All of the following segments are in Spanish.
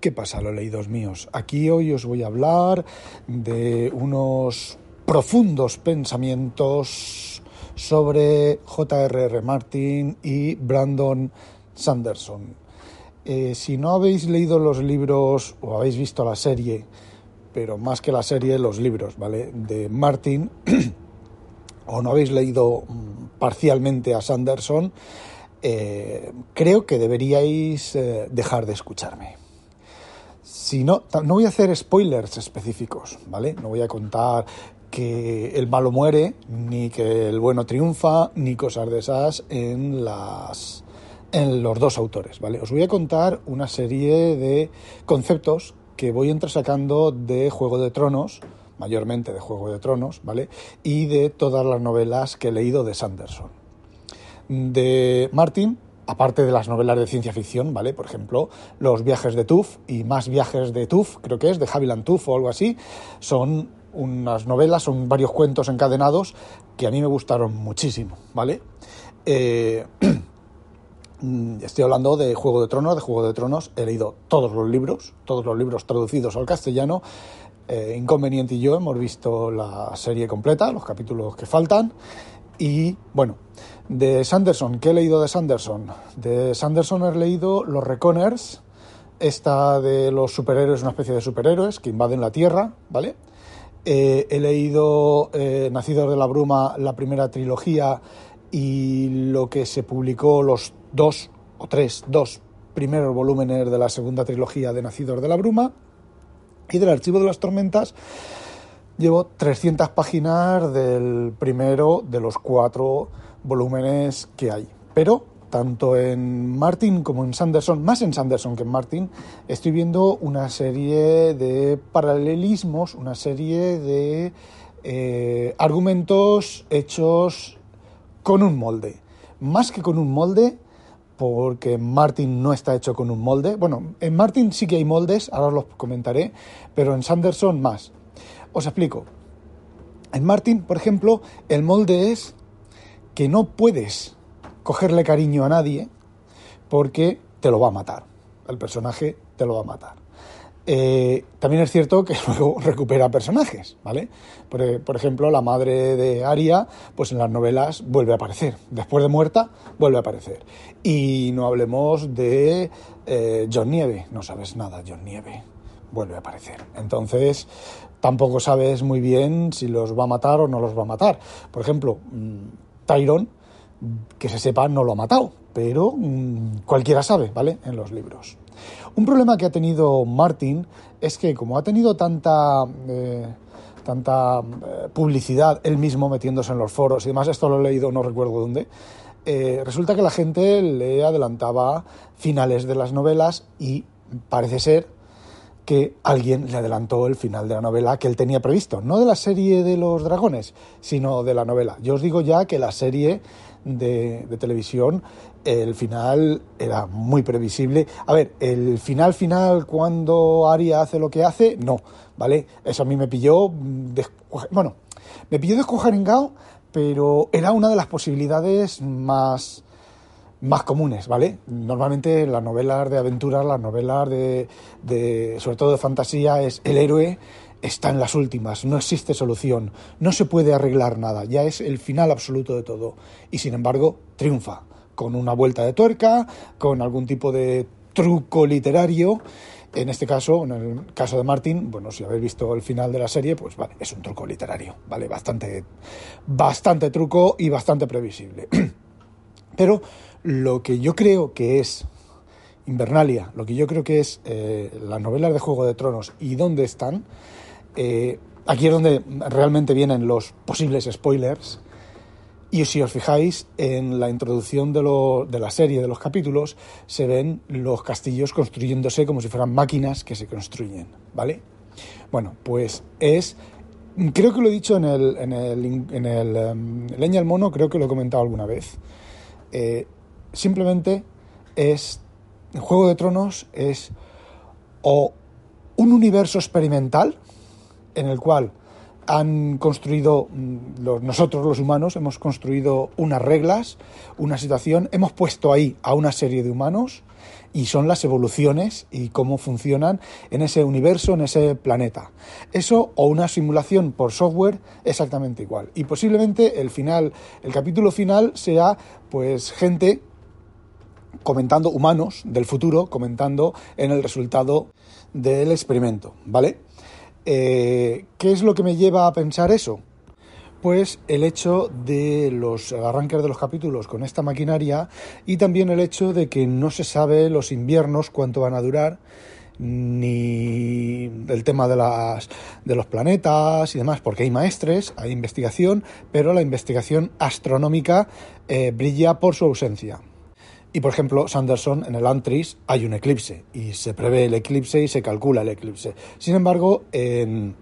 ¿Qué pasa, los leídos míos? Aquí hoy os voy a hablar de unos profundos pensamientos sobre J.R.R. Martin y Brandon Sanderson. Eh, si no habéis leído los libros o habéis visto la serie, pero más que la serie, los libros, ¿vale? De Martin, o no habéis leído mm, parcialmente a Sanderson, eh, creo que deberíais eh, dejar de escucharme. No, no voy a hacer spoilers específicos, ¿vale? No voy a contar que el malo muere, ni que el bueno triunfa, ni cosas de esas en las en los dos autores, ¿vale? Os voy a contar una serie de conceptos que voy entresacando de Juego de Tronos, mayormente de Juego de Tronos, ¿vale? Y de todas las novelas que he leído de Sanderson. De Martin, aparte de las novelas de ciencia ficción, ¿vale? Por ejemplo, Los viajes de Tuff y Más viajes de Tuff, creo que es, de Haviland Tuff o algo así, son unas novelas, son varios cuentos encadenados que a mí me gustaron muchísimo, ¿vale? Eh, estoy hablando de Juego de Tronos, de Juego de Tronos, he leído todos los libros, todos los libros traducidos al castellano. Eh, Inconveniente y yo hemos visto la serie completa, los capítulos que faltan. Y bueno, de Sanderson, ¿qué he leído de Sanderson? De Sanderson he leído Los Reconers, esta de los superhéroes, una especie de superhéroes que invaden la Tierra, ¿vale? Eh, he leído eh, Nacidos de la Bruma, la primera trilogía y lo que se publicó, los dos o tres, dos primeros volúmenes de la segunda trilogía de Nacidos de la Bruma y del Archivo de las Tormentas. Llevo 300 páginas del primero de los cuatro volúmenes que hay. Pero tanto en Martin como en Sanderson, más en Sanderson que en Martin, estoy viendo una serie de paralelismos, una serie de eh, argumentos hechos con un molde. Más que con un molde, porque Martin no está hecho con un molde. Bueno, en Martin sí que hay moldes, ahora os los comentaré, pero en Sanderson más. Os explico. En Martin, por ejemplo, el molde es que no puedes cogerle cariño a nadie porque te lo va a matar. El personaje te lo va a matar. Eh, también es cierto que luego recupera personajes, ¿vale? Por, ejemplo, la madre de Aria, pues en las novelas vuelve a aparecer. Después de muerta, vuelve a aparecer. Y no hablemos de eh, John Nieve. No sabes nada, John Nieve. Vuelve a aparecer. Entonces, tampoco sabes muy bien si los va a matar o no los va a matar. Por ejemplo, mm, Tyron, que se sepa, no lo ha matado. Pero mm, cualquiera sabe, ¿vale? En los libros. Un problema que ha tenido Martin es que como ha tenido tanta... Eh, tanta eh, publicidad él mismo metiéndose en los foros y demás, esto lo he leído, no recuerdo dónde, eh, resulta que la gente le adelantaba finales de las novelas y parece ser que alguien le adelantó el final de la novela que él tenía previsto, no de la serie de los dragones, sino de la novela. Yo os digo ya que la serie de, televisión, el final era muy previsible. A ver, el final final cuando Aria hace lo que hace, no, ¿vale? Eso a mí me pilló, bueno, me pilló descojaringado, pero era una de las posibilidades más más comunes, ¿vale? Normalmente las novelas de aventuras, las novelas de, sobre todo de fantasía, es el héroe está en las últimas, no existe solución, no se puede arreglar nada, ya es el final absoluto de todo. Y sin embargo, triunfa, con una vuelta de tuerca, con algún tipo de truco literario. En este caso, en el caso de Martin, bueno, si habéis visto el final de la serie, pues vale, es un truco literario, ¿vale? Bastante, bastante truco y bastante previsible. Pero lo que yo creo que es Invernalia, lo que yo creo que es eh, las novelas de Juego de Tronos y dónde están, eh, aquí es donde realmente vienen los posibles spoilers. Y si os fijáis, en la introducción de, la serie, de los capítulos, se ven los castillos construyéndose como si fueran máquinas que se construyen, ¿vale? Bueno, pues es... Creo que lo he dicho en el, en el, en el em, Leña al Mono, creo que lo he comentado alguna vez. Eh, simplemente es... Juego de Tronos es o un universo experimental en el cual han construido, mm, nosotros los humanos, hemos construido unas reglas, una situación, hemos puesto ahí a una serie de humanos y son las evoluciones y cómo funcionan en ese universo, en ese planeta. Eso o una simulación por software exactamente igual. Y posiblemente el final, el capítulo final sea pues gente comentando, humanos del futuro, comentando en el resultado del experimento, ¿vale? Eh, ¿Qué es lo que me lleva a pensar eso? Pues el hecho de los arranques de los capítulos con esta maquinaria y también el hecho de que no se sabe los inviernos cuánto van a durar ni el tema de, las, de los planetas y demás, porque hay maestres, hay investigación, pero la investigación astronómica eh, brilla por su ausencia. Y por ejemplo, Sanderson en el Antris hay un eclipse y se prevé el eclipse y se calcula el eclipse. Sin embargo, en,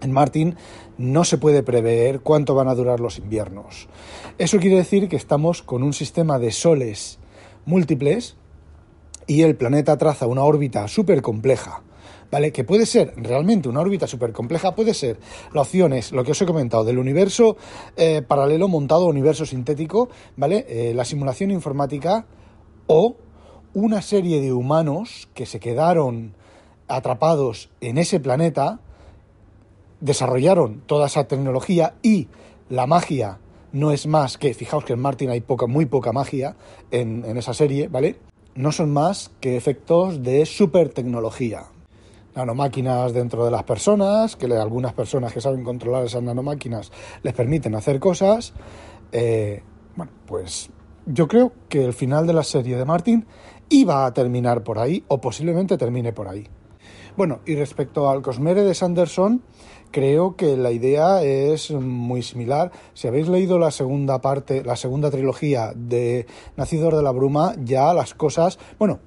en Martin no se puede prever cuánto van a durar los inviernos. Eso quiere decir que estamos con un sistema de soles múltiples y el planeta traza una órbita súper compleja ¿vale? Que puede ser realmente una órbita súper compleja, puede ser. La opción es lo que os he comentado, del universo eh, paralelo montado, universo sintético, ¿vale? Eh, la simulación informática o una serie de humanos que se quedaron atrapados en ese planeta, desarrollaron toda esa tecnología y la magia no es más que, fijaos que en Martin hay poca, muy poca magia en, en esa serie, ¿vale? No son más que efectos de super tecnología, nanomáquinas dentro de las personas, que algunas personas que saben controlar esas nanomáquinas les permiten hacer cosas. Eh, bueno, pues yo creo que el final de la serie de Martin iba a terminar por ahí o posiblemente termine por ahí. Bueno, y respecto al Cosmere de Sanderson, creo que la idea es muy similar. Si habéis leído la segunda parte, la segunda trilogía de Nacidor de la Bruma, ya las cosas, bueno,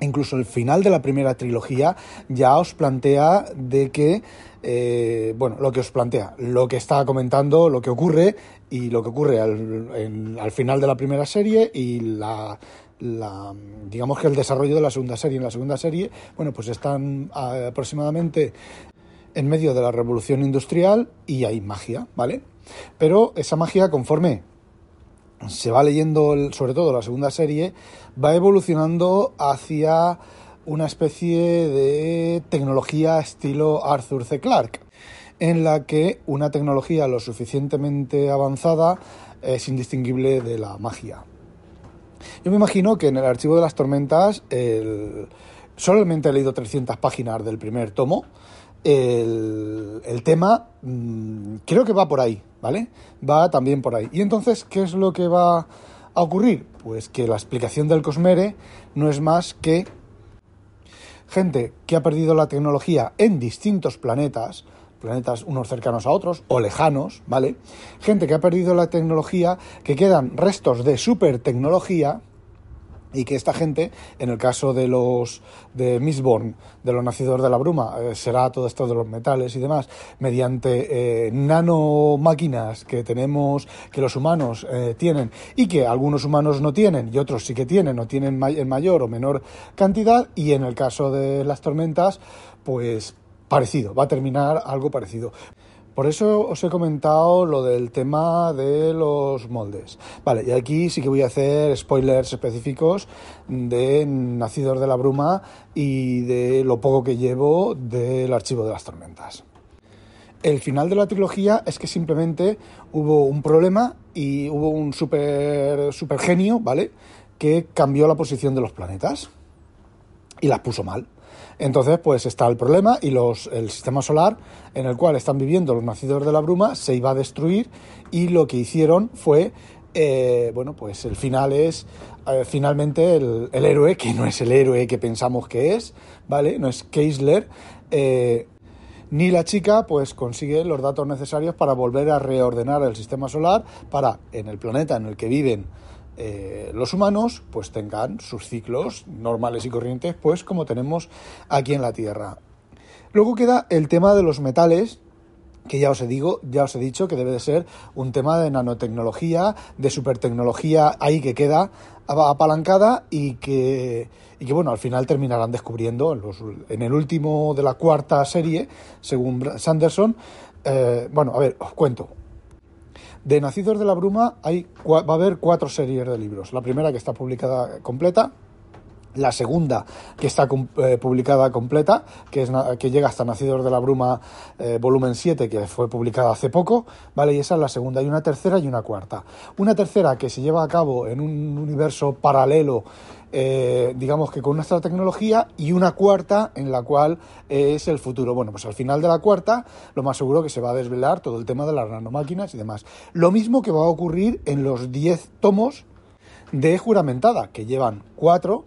incluso el final de la primera trilogía ya os plantea de que, eh, bueno, lo que os plantea, lo que está comentando, lo que ocurre y lo que ocurre al, al final de la primera serie y la, la, digamos que el desarrollo de la segunda serie. En la segunda serie, bueno, pues están aproximadamente en medio de la revolución industrial y hay magia, ¿vale? Pero esa magia, conforme se va leyendo, sobre todo la segunda serie, va evolucionando hacia una especie de tecnología estilo Arthur C. Clarke, en la que una tecnología lo suficientemente avanzada es indistinguible de la magia. Yo me imagino que en el archivo de las tormentas, solamente he leído 300 páginas del primer tomo, el, el tema mm, creo que va por ahí, ¿vale? Va también por ahí. Y entonces, ¿qué es lo que va a ocurrir? Pues que la explicación del Cosmere no es más que gente que ha perdido la tecnología en distintos planetas, planetas unos cercanos a otros o lejanos, ¿vale? Gente que ha perdido la tecnología, que quedan restos de super tecnología, y que esta gente, en el caso de los de Mistborn, de los nacidos de la bruma, eh, será todo esto de los metales y demás, mediante eh, nanomáquinas que tenemos, que los humanos eh, tienen y que algunos humanos no tienen y otros sí que tienen, o tienen en mayor o menor cantidad, y en el caso de las tormentas, pues parecido, va a terminar algo parecido. Por eso os he comentado lo del tema de los moldes. Vale, y aquí sí que voy a hacer spoilers específicos de Nacidos de la Bruma y de lo poco que llevo del archivo de las tormentas. El final de la trilogía es que simplemente hubo un problema y hubo un super, super genio, ¿vale? Que cambió la posición de los planetas y las puso mal. Entonces, pues está el problema y los, el sistema solar en el cual están viviendo los nacidos de la bruma se iba a destruir y lo que hicieron fue, eh, bueno, pues el final es eh, finalmente el, héroe, que no es el héroe que pensamos que es, ¿vale? No es Keisler, eh, ni la chica pues consigue los datos necesarios para volver a reordenar el sistema solar para en el planeta en el que viven eh, los humanos pues tengan sus ciclos normales y corrientes pues como tenemos aquí en la Tierra. Luego queda el tema de los metales que ya os he digo, ya os he dicho que debe de ser un tema de nanotecnología, de supertecnología ahí que queda apalancada y que, y que bueno, al final terminarán descubriendo en, el último de la cuarta serie, según Sanderson, eh, bueno, a ver, os cuento. De Nacidos de la Bruma hay, va a haber cuatro series de libros. La primera que está publicada completa, la segunda que está eh, publicada completa, que, es, que llega hasta Nacidos de la Bruma, eh, volumen 7, que fue publicada hace poco, ¿vale? Y esa es la segunda. Hay una tercera y una cuarta. Una tercera que se lleva a cabo en un universo paralelo, eh, digamos que con nuestra tecnología, y una cuarta en la cual es el futuro. Bueno, pues al final de la cuarta, lo más seguro que se va a desvelar todo el tema de las nanomáquinas y demás. Lo mismo que va a ocurrir en los 10 tomos de juramentada, que llevan cuatro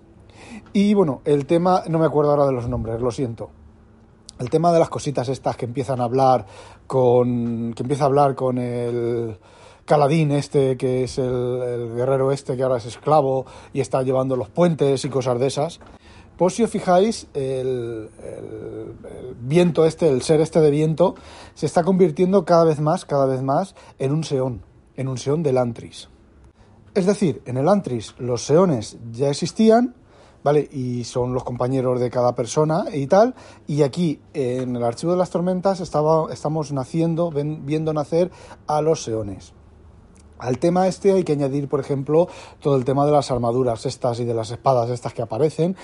y bueno, el tema, no me acuerdo ahora de los nombres, lo siento. El tema de las cositas estas que empiezan a hablar con. que empieza a hablar con el. Caladín este, que es el, guerrero este que ahora es esclavo y está llevando los puentes y cosas de esas. Pues si os fijáis, el, el, viento este, el ser este de viento, se está convirtiendo cada vez más, cada vez más en un seón, en un seón del Antris. Es decir, en el Antris los seones ya existían, ¿vale? Y son los compañeros de cada persona y tal. Y aquí, en el archivo de las tormentas, estaba, estamos naciendo, viendo nacer a los seones. Al tema este hay que añadir, por ejemplo, todo el tema de las armaduras estas y de las espadas estas que aparecen,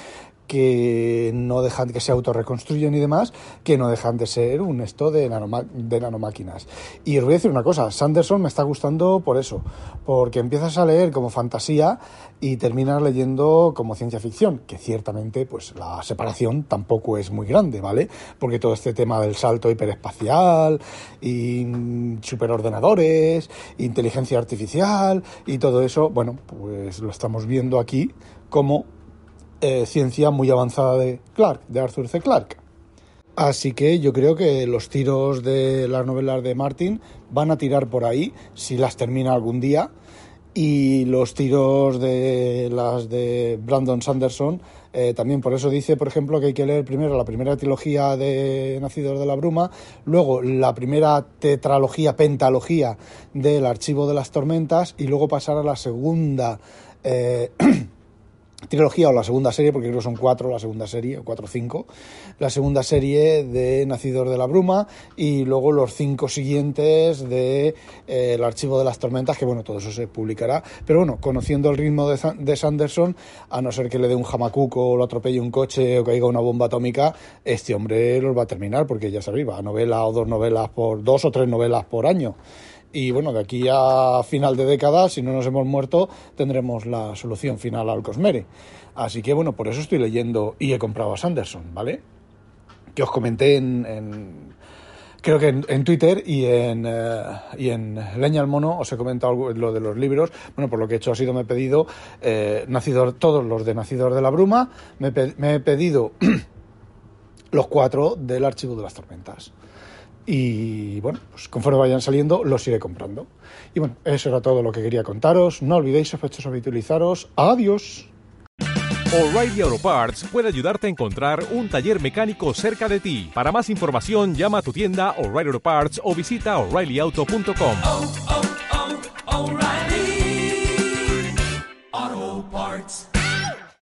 que no dejan que se autorreconstruyen y demás, que no dejan de ser un esto de, de nanomáquinas. Y os voy a decir una cosa, Sanderson me está gustando por eso, porque empiezas a leer como fantasía y terminas leyendo como ciencia ficción, que ciertamente pues la separación tampoco es muy grande, ¿vale? Porque todo este tema del salto hiperespacial y superordenadores, inteligencia artificial y todo eso, bueno, pues lo estamos viendo aquí como eh, ciencia muy avanzada de Clark, de Arthur C. Clarke. Así que yo creo que los tiros de las novelas de Martin van a tirar por ahí, si las termina algún día, y los tiros de las de Brandon Sanderson eh, también por eso dice, por ejemplo, que hay que leer primero la primera trilogía de Nacidos de la Bruma, luego la primera tetralogía, pentalogía del Archivo de las Tormentas y luego pasar a la segunda eh, trilogía o la segunda serie, porque creo que son cuatro la segunda serie, cuatro o cinco, la segunda serie de Nacidor de la Bruma y luego los cinco siguientes de eh, El Archivo de las Tormentas, que bueno, todo eso se publicará, pero bueno, conociendo el ritmo de, de Sanderson, a no ser que le dé un jamacuco o lo atropelle un coche o caiga una bomba atómica, este hombre los va a terminar, porque ya sabéis, va a novela o dos novelas por, dos o tres novelas por año. Y bueno, de aquí a final de década, si no nos hemos muerto, tendremos la solución final al Cosmere. Así que bueno, por eso estoy leyendo y he comprado a Sanderson, ¿vale? Que os comenté en, creo que en, Twitter y en, eh, y en Leña al Mono os he comentado lo de los libros. Bueno, por lo que he hecho ha sido me he pedido eh, todos los de Nacidor de la Bruma, me, me he pedido los cuatro del Archivo de las Tormentas. Y bueno, pues conforme vayan saliendo, los iré comprando. Y bueno, eso era todo lo que quería contaros. No olvidéis, sospechosos, habitualizaros. Adiós. O'Reilly Auto Parts puede ayudarte a encontrar un taller mecánico cerca de ti. Para más información, llama a tu tienda O'Reilly Auto Parts o visita oreillyauto.com.